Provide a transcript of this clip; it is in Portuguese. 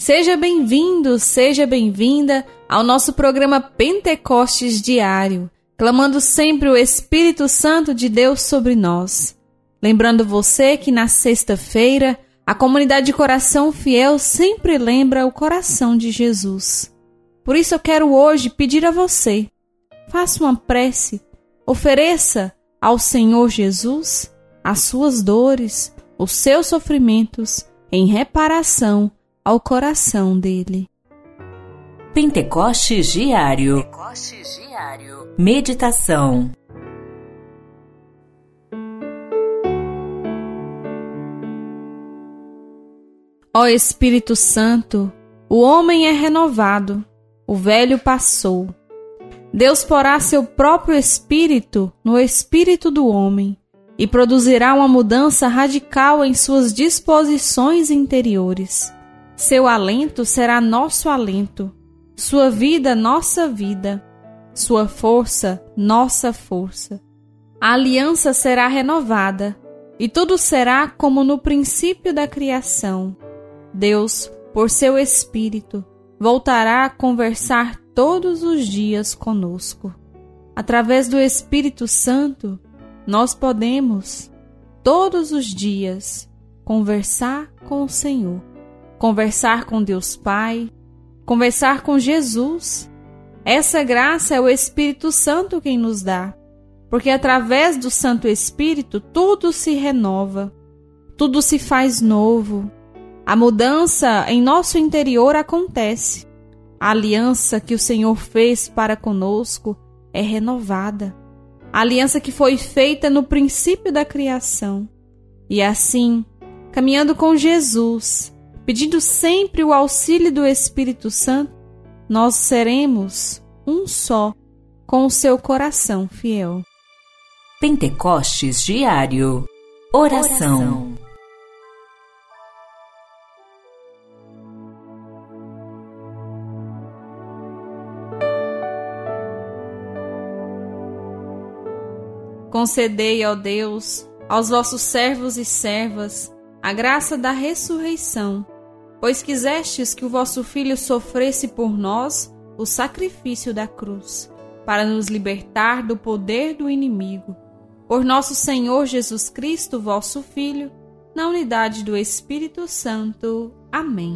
seja bem-vindo, seja bem-vinda ao nosso programa Pentecostes Diário, clamando sempre o Espírito Santo de Deus sobre nós. Lembrando você que na sexta-feira, a comunidade de coração fiel sempre lembra o coração de Jesus. Por isso eu quero hoje pedir a você: faça uma prece, ofereça ao Senhor Jesus as suas dores, os seus sofrimentos, em reparação ao coração dele. Pentecostes Diário. Pentecostes Diário. Meditação. Ó Espírito Santo, o homem é renovado, o velho passou Deus porá seu próprio espírito no espírito do homem e produzirá uma mudança radical em suas disposições interiores. Seu alento será nosso alento, sua vida, nossa vida, sua força, nossa força. A aliança será renovada e tudo será como no princípio da criação. Deus, por seu Espírito, voltará a conversar todos os dias conosco. Através do Espírito Santo, nós podemos, todos os dias, conversar com o Senhor, conversar com Deus Pai, conversar com Jesus. Essa graça é o Espírito Santo quem nos dá, porque através do Santo Espírito tudo se renova, tudo se faz novo. A mudança em nosso interior acontece. A aliança que o Senhor fez para conosco é renovada. A aliança que foi feita no princípio da criação. E assim, caminhando com Jesus, pedindo sempre o auxílio do Espírito Santo, nós seremos um só com o seu coração fiel. Pentecostes Diário Oração. Oração. Concedei, ó Deus, aos vossos servos e servas a graça da ressurreição, pois quisestes que o vosso Filho sofresse por nós o sacrifício da cruz, para nos libertar do poder do inimigo. Por nosso Senhor Jesus Cristo, vosso Filho, na unidade do Espírito Santo. Amém.